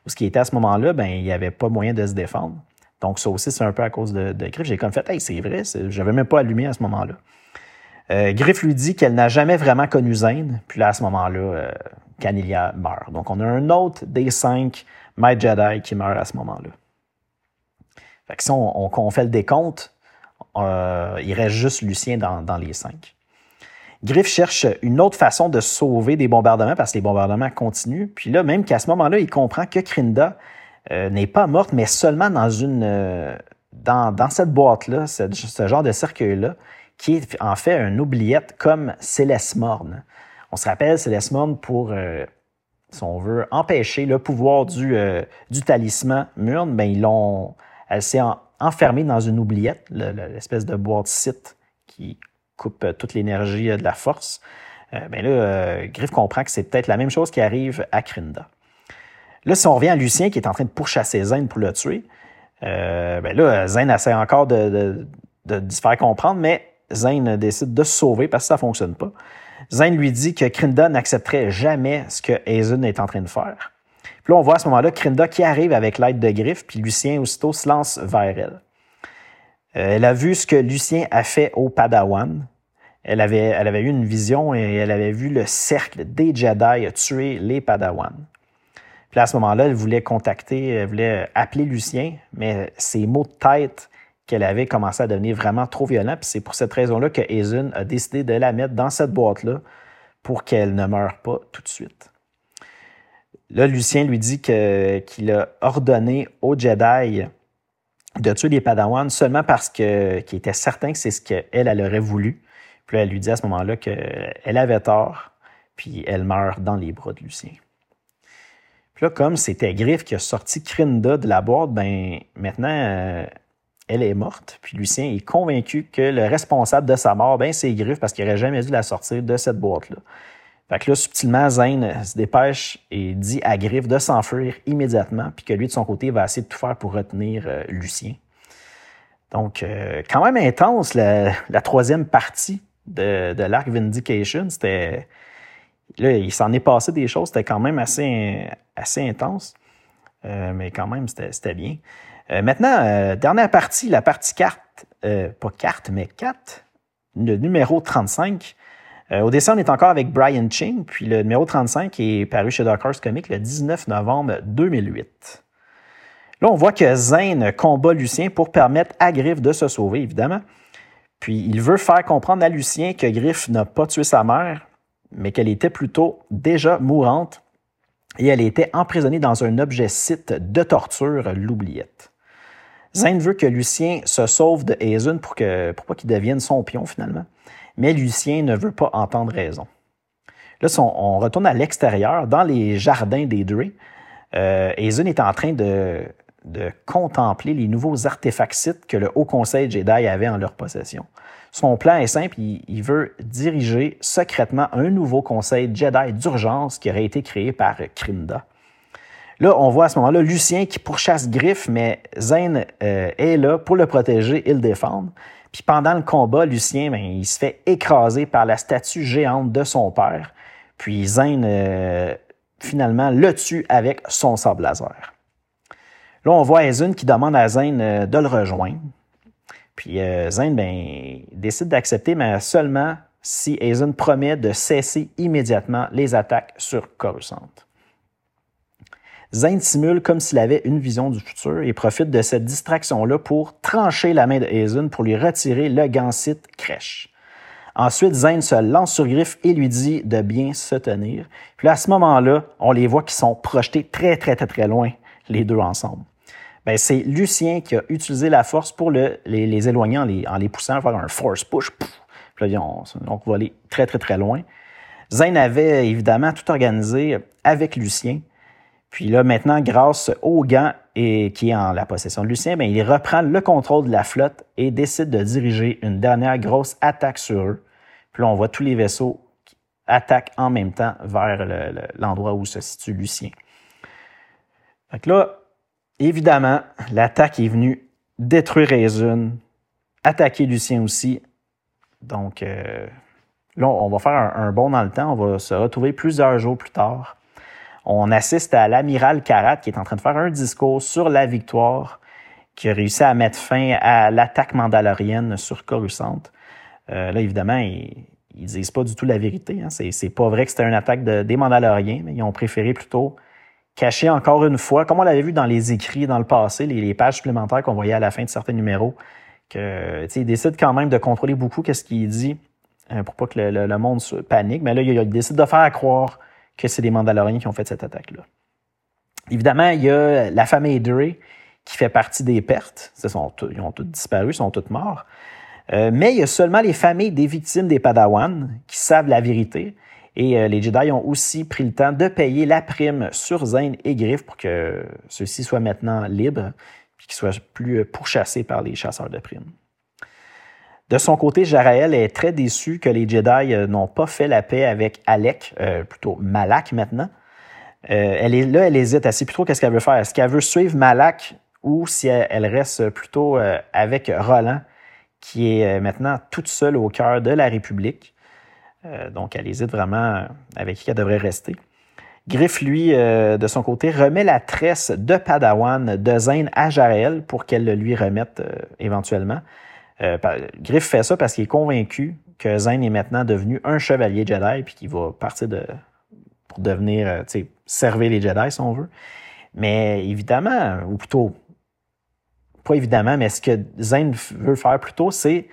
où ce qui était à ce moment-là, ben il n'y avait pas moyen de se défendre. Donc ça aussi, c'est un peu à cause de, Griff. J'ai comme fait, hey, c'est vrai, j'avais même pas allumé à ce moment-là. Euh, Griff lui dit qu'elle n'a jamais vraiment connu Zane, puis là, à ce moment-là, euh, Canilia meurt. Donc on a un autre des cinq Might Jedi qui meurt à ce moment-là. Si on, fait le décompte, euh, il reste juste Lucien dans, les cinq. Griff cherche une autre façon de sauver des bombardements parce que les bombardements continuent. Puis là, même qu'à ce moment-là, il comprend que Krinda euh, n'est pas morte, mais seulement dans une euh, dans, cette boîte-là, ce, genre de cercueil-là, qui est en fait un oubliette comme Céleste Morne. On se rappelle Céleste Morne pour, si on veut, empêcher le pouvoir du, du talisman Murne, ben ils l'ont elle s'est enfermée dans une oubliette, l'espèce de boîte site qui coupe euh, toute l'énergie euh, de la force. Euh, ben là, Griff comprend que c'est peut-être la même chose qui arrive à Krinda. Là, si on revient à Lucien qui est en train de pourchasser Zen pour le tuer, ben là, Zen essaie encore de, se faire comprendre, mais Zen décide de se sauver parce que ça ne fonctionne pas. Zen lui dit que Krinda n'accepterait jamais ce que Hazen est en train de faire. Puis là, on voit à ce moment-là Krinda qui arrive avec l'aide de Griff, puis Lucien aussitôt se lance vers elle. Euh, elle a vu ce que Lucien a fait au Padawan. Elle avait, eu une vision et elle avait vu le cercle des Jedi tuer les Padawan. Puis à ce moment-là, elle voulait contacter, elle voulait appeler Lucien, mais ses mots de tête qu'elle avait commencé à devenir vraiment trop violents. Puis c'est pour cette raison-là que Ezun a décidé de la mettre dans cette boîte-là pour qu'elle ne meure pas tout de suite. Là, Lucien lui dit qu'il a ordonné aux Jedi de tuer les Padawans seulement parce qu'il était certain que c'est ce qu'elle elle aurait voulu. Puis là, elle lui dit à ce moment-là qu'elle avait tort, puis elle meurt dans les bras de Lucien. Puis là, comme c'était Griff qui a sorti Crinda de la boîte, ben maintenant, euh, elle est morte. Puis Lucien est convaincu que le responsable de sa mort, ben c'est Griff parce qu'il n'aurait jamais dû la sortir de cette boîte-là. Fait que là, subtilement, Zane se dépêche et dit à Griff de s'enfuir immédiatement, puis que lui, de son côté, va essayer de tout faire pour retenir euh, Lucien. Donc, euh, quand même intense, la, troisième partie de, de l'arc Vindication. C'était. Là, il s'en est passé des choses, c'était quand même assez, assez intense. Euh, mais quand même, c'était bien. maintenant, dernière partie, la partie carte, pas carte, mais 4, le numéro 35. Euh, au dessin, on est encore avec Brian Ching, puis le numéro 35 est paru chez Dark Horse Comics le 19 novembre 2008. Là, on voit que Zane combat Lucien pour permettre à Griff de se sauver, évidemment. Puis il veut faire comprendre à Lucien que Griff n'a pas tué sa mère, mais qu'elle était plutôt déjà mourante et elle était emprisonnée dans un objet site de torture, l'oubliette. Zane veut que Lucien se sauve de Hazen pour, que, pour pas qu'il devienne son pion finalement mais Lucien ne veut pas entendre raison. Là, on, retourne à l'extérieur, dans les jardins des Dre. Euh, est en train de, contempler les nouveaux artefacts que le Haut Conseil Jedi avait en leur possession. Son plan est simple, il, veut diriger secrètement un nouveau conseil Jedi d'urgence qui aurait été créé par Krinda. Là, on voit à ce moment-là Lucien qui pourchasse Griff, mais Zane euh, est là pour le protéger et le défendre. Puis pendant le combat, Lucien, ben, il se fait écraser par la statue géante de son père. Puis Zane, euh, finalement, le tue avec son sable laser. Là, on voit Ezun qui demande à Zane euh, de le rejoindre. Puis euh, Zane ben, décide d'accepter, mais seulement si Ezun promet de cesser immédiatement les attaques sur Coruscant. Zane simule comme s'il avait une vision du futur et profite de cette distraction-là pour trancher la main de Hazen pour lui retirer le gansite crèche. Ensuite, Zane se lance sur Griff et lui dit de bien se tenir. Puis à ce moment-là, on les voit qui sont projetés très, très, très, très loin, les deux ensemble. Ben, c'est Lucien qui a utilisé la force pour les, éloigner en les, poussant à faire un force push. Puis là, on, on va aller très, très, très loin. Zane avait évidemment tout organisé avec Lucien. Puis là, maintenant, grâce au gant et qui est en la possession de Lucien, bien, il reprend le contrôle de la flotte et décide de diriger une dernière grosse attaque sur eux. Puis là, on voit tous les vaisseaux qui attaquent en même temps vers l'endroit où se situe Lucien. Fait là, évidemment, l'attaque est venue détruire Ezun, attaquer Lucien aussi. Donc, euh, là, on va faire un, un bond dans le temps. On va se retrouver plusieurs jours plus tard on assiste à l'amiral Karat qui est en train de faire un discours sur la victoire qui a réussi à mettre fin à l'attaque mandalorienne sur Coruscant. Euh, là, évidemment, ils, disent pas du tout la vérité. Hein. C'est, pas vrai que c'était une attaque des Mandaloriens, mais ils ont préféré plutôt cacher encore une fois, comme on l'avait vu dans les écrits dans le passé, les, pages supplémentaires qu'on voyait à la fin de certains numéros, que ils décident quand même de contrôler beaucoup qu'est-ce qu'il dit euh, pour pas que le, monde panique. Mais là, ils décident de faire croire que c'est des Mandaloriens qui ont fait cette attaque-là. Évidemment, il y a la famille Dre qui fait partie des pertes. Ils, ont tous disparu, ils sont tous morts. Euh, mais il y a seulement les familles des victimes des Padawan qui savent la vérité. Et euh, les Jedi ont aussi pris le temps de payer la prime sur Zane et Griff pour que ceux-ci soient maintenant libres et qu'ils soient plus pourchassés par les chasseurs de primes. De son côté, Jaraël est très déçu que les Jedi euh, n'ont pas fait la paix avec Alec, euh, plutôt Malak maintenant. Euh, elle est là, elle hésite. Elle sait plutôt qu'est-ce qu'elle veut faire. Est-ce qu'elle veut suivre Malak ou si elle, reste plutôt avec Roland, qui est maintenant toute seule au cœur de la République? donc, elle hésite vraiment avec qui elle devrait rester. Griff, lui, de son côté, remet la tresse de Padawan de Zane à Jaraël pour qu'elle le lui remette éventuellement. Euh, Griff fait ça parce qu'il est convaincu que Zane est maintenant devenu un chevalier Jedi puis qu'il va partir pour devenir, euh, tu sais, servir les Jedi si on veut. Mais évidemment, ou plutôt, pas évidemment, mais ce que Zane veut faire plutôt, c'est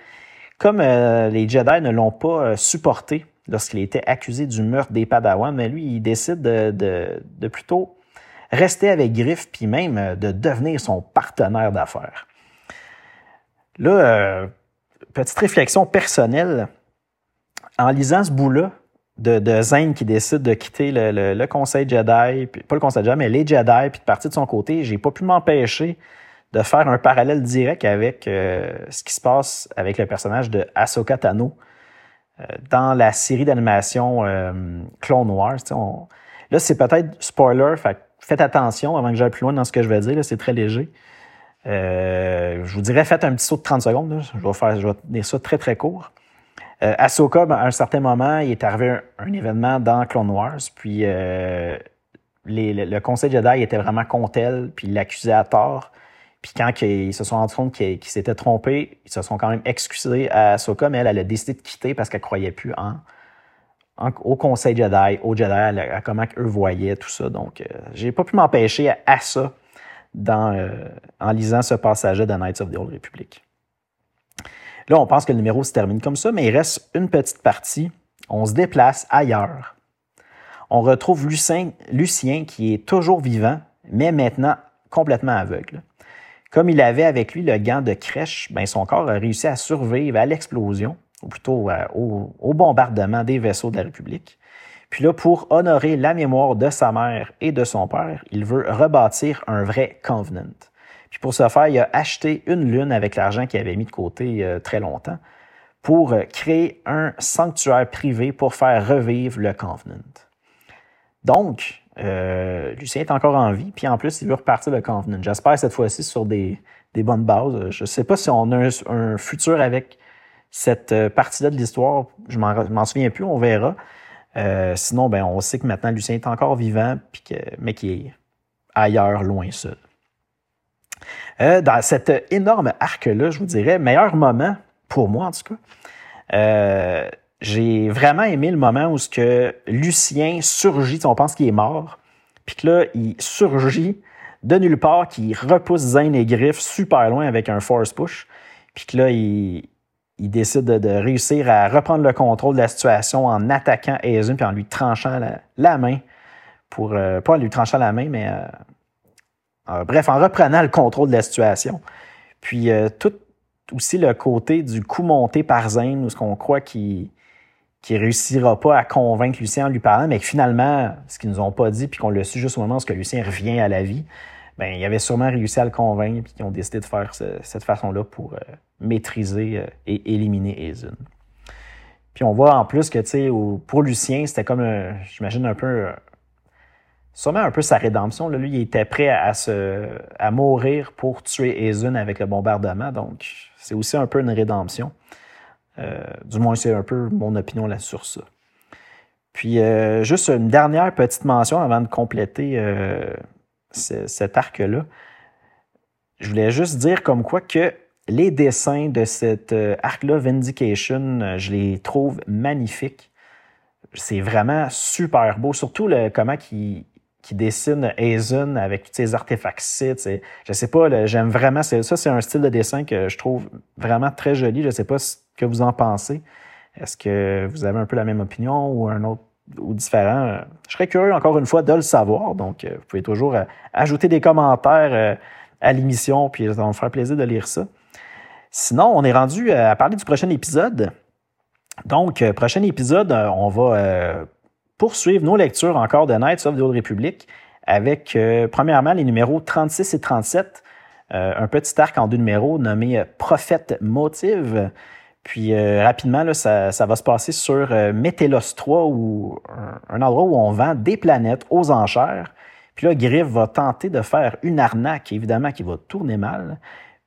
comme euh, les Jedi ne l'ont pas supporté lorsqu'il était accusé du meurtre des Padawans, mais lui, il décide de, de, de plutôt rester avec Griff puis même de devenir son partenaire d'affaires. Là, euh, petite réflexion personnelle. En lisant ce bout-là de, de Zane qui décide de quitter le, Conseil Jedi, pas le Conseil Jedi, mais les Jedi, puis de partir de son côté, j'ai pas pu m'empêcher de faire un parallèle direct avec euh, ce qui se passe avec le personnage de Ahsoka Tano euh, dans la série d'animation Clone Wars. là, c'est peut-être spoiler, faites attention avant que j'aille plus loin dans ce que je vais dire, c'est très léger. Je vous dirais, faites un petit saut de 30 secondes. Je, vais faire, je vais dire ça très, très court. Euh, ben, à un certain moment, il est arrivé un, événement dans Clone Wars, puis euh, le, Conseil Jedi était vraiment contre elle, puis il l'accusait à tort. Puis quand ils se sont rendus compte qu'ils s'étaient trompés, ils se sont quand même excusés à Ahsoka, mais elle, elle a décidé de quitter parce qu'elle croyait plus au Conseil Jedi, au Jedi, à, comment eux voyaient tout ça. Donc, euh, j'ai pas pu m'empêcher à, ça euh, en lisant ce passage de Knights of the Old Republic. Là, on pense que le numéro se termine comme ça, mais il reste une petite partie. On se déplace ailleurs. On retrouve Lucien, qui est toujours vivant, mais maintenant complètement aveugle. Comme il avait avec lui le gant de crèche, ben son corps a réussi à survivre à l'explosion, ou plutôt euh, au, bombardement des vaisseaux de la République. Puis là, pour honorer la mémoire de sa mère et de son père, il veut rebâtir un vrai Covenant. Puis pour ce faire, il a acheté une lune avec l'argent qu'il avait mis de côté euh, très longtemps pour euh, créer un sanctuaire privé pour faire revivre le Covenant. Donc, euh, Lucien est encore en vie, puis en plus, il veut repartir le Covenant. J'espère cette fois-ci sur des, bonnes bases. Je ne sais pas si on a un, futur avec cette partie-là de l'histoire. Je m'en souviens plus, on verra. Sinon, ben, on sait que maintenant, Lucien est encore vivant, que, mais qu'il est ailleurs, loin seul. Euh, dans cet énorme arc-là, je vous dirais, meilleur moment, pour moi en tout cas, euh, j'ai vraiment aimé le moment où ce que Lucien surgit, on pense qu'il est mort, puis que là, il surgit de nulle part, qui repousse Zane et Griff super loin avec un force push, puis que là, il, décide de, réussir à reprendre le contrôle de la situation en attaquant Aizun puis en lui tranchant la, main pour euh, pas en lui tranchant la main, mais euh, bref, en reprenant le contrôle de la situation. Puis euh, tout aussi le côté du coup monté par Zane, où ce qu'on croit qu'il ne réussira pas à convaincre Lucien en lui parlant, mais que finalement, ce qu'ils nous ont pas dit, puis qu'on l'a su juste au moment où Lucien revient à la vie, ben, il avait sûrement réussi à le convaincre, puis qu'ils ont décidé de faire cette façon-là pour maîtriser et éliminer Ezun. Puis on voit en plus que, tu sais, pour Lucien, c'était comme, j'imagine, un peu sûrement un peu sa rédemption. Là, lui, il était prêt à, se, à mourir pour tuer Ezun avec le bombardement. Donc, c'est aussi un peu une rédemption. Euh, du moins, c'est un peu mon opinion là sur ça. Puis, euh, juste une dernière petite mention avant de compléter euh, cet arc-là. Je voulais juste dire comme quoi que les dessins de cet arc-là, Vindication, je les trouve magnifiques. C'est vraiment super beau, surtout le, comment il, qui dessine Hazen avec tous ces artefacts. Je sais pas, j'aime vraiment. Ça, c'est un style de dessin que je trouve vraiment très joli. Je sais pas ce que vous en pensez. Est-ce que vous avez un peu la même opinion ou un autre ou différent? Je serais curieux encore une fois de le savoir. Donc, euh, vous pouvez toujours euh, ajouter des commentaires euh, à l'émission, puis ça va me faire plaisir de lire ça. Sinon, on est rendu à parler du prochain épisode. Donc, prochain épisode, on va poursuivre nos lectures encore de Knights of the Old Republic avec, euh, premièrement, les numéros 36 et 37, euh, un petit arc en deux numéros nommé euh, Prophète Motive. Puis rapidement, ça, va se passer sur Métélos 3, ou un, endroit où on vend des planètes aux enchères. Puis là, Griff va tenter de faire une arnaque, évidemment, qui va tourner mal.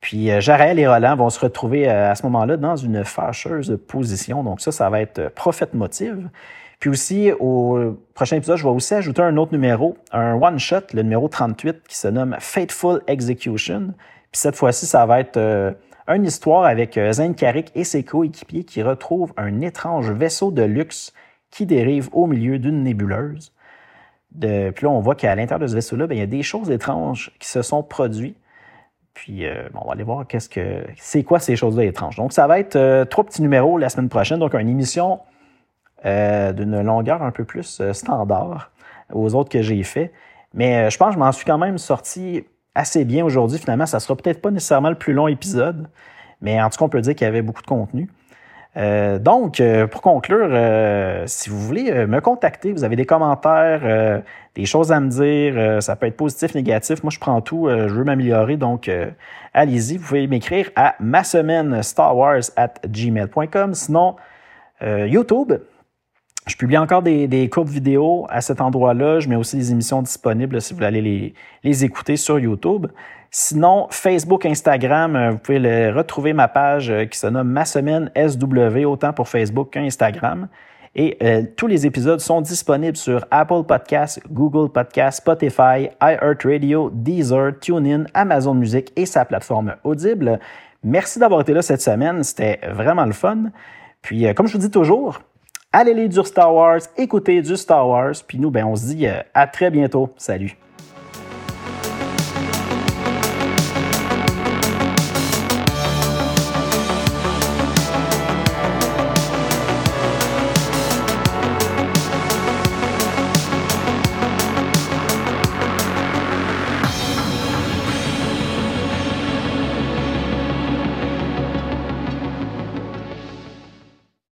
Puis Jarel et Roland vont se retrouver à ce moment-là dans une fâcheuse position. Donc ça, ça va être Prophète Motive. Puis aussi, au prochain épisode, je vais aussi ajouter un autre numéro, un one-shot, le numéro 38, qui se nomme Fateful Execution. Puis cette fois-ci, ça va être euh, une histoire avec euh, Zane Carrick et ses coéquipiers qui retrouvent un étrange vaisseau de luxe qui dérive au milieu d'une nébuleuse. De, puis là, on voit qu'à l'intérieur de ce vaisseau-là, ben, il y a des choses étranges qui se sont produites. Puis euh, on va aller voir qu'est-ce que c'est quoi ces choses-là étranges. Donc, ça va être trois petits numéros la semaine prochaine. Donc, une émission euh, d'une longueur un peu plus euh, standard aux autres que j'ai fait. Mais euh, je pense que je m'en suis quand même sorti assez bien aujourd'hui. Finalement, ça sera peut-être pas nécessairement le plus long épisode, mais en tout cas, on peut dire qu'il y avait beaucoup de contenu. Euh, donc, euh, pour conclure, euh, si vous voulez me contacter, vous avez des commentaires, des choses à me dire, ça peut être positif, négatif. Moi, je prends tout, je veux m'améliorer, donc allez-y. Vous pouvez m'écrire à ma semaine Star at gmail.com. Sinon, YouTube. Je publie encore des, des, courtes vidéos à cet endroit-là. Je mets aussi des émissions disponibles si vous voulez aller les écouter sur YouTube. Sinon, Facebook, Instagram, euh, vous pouvez retrouver ma page euh, qui se nomme Ma Semaine SW, autant pour Facebook qu'Instagram. Et euh, tous les épisodes sont disponibles sur Apple Podcasts, Google Podcasts, Spotify, iHeartRadio, Deezer, TuneIn, Amazon Music et sa plateforme Audible. Merci d'avoir été là cette semaine, c'était vraiment le fun. Puis, comme je vous dis toujours, allez lire du Star Wars, écoutez du Star Wars, puis nous, ben, on se dit à très bientôt. Salut!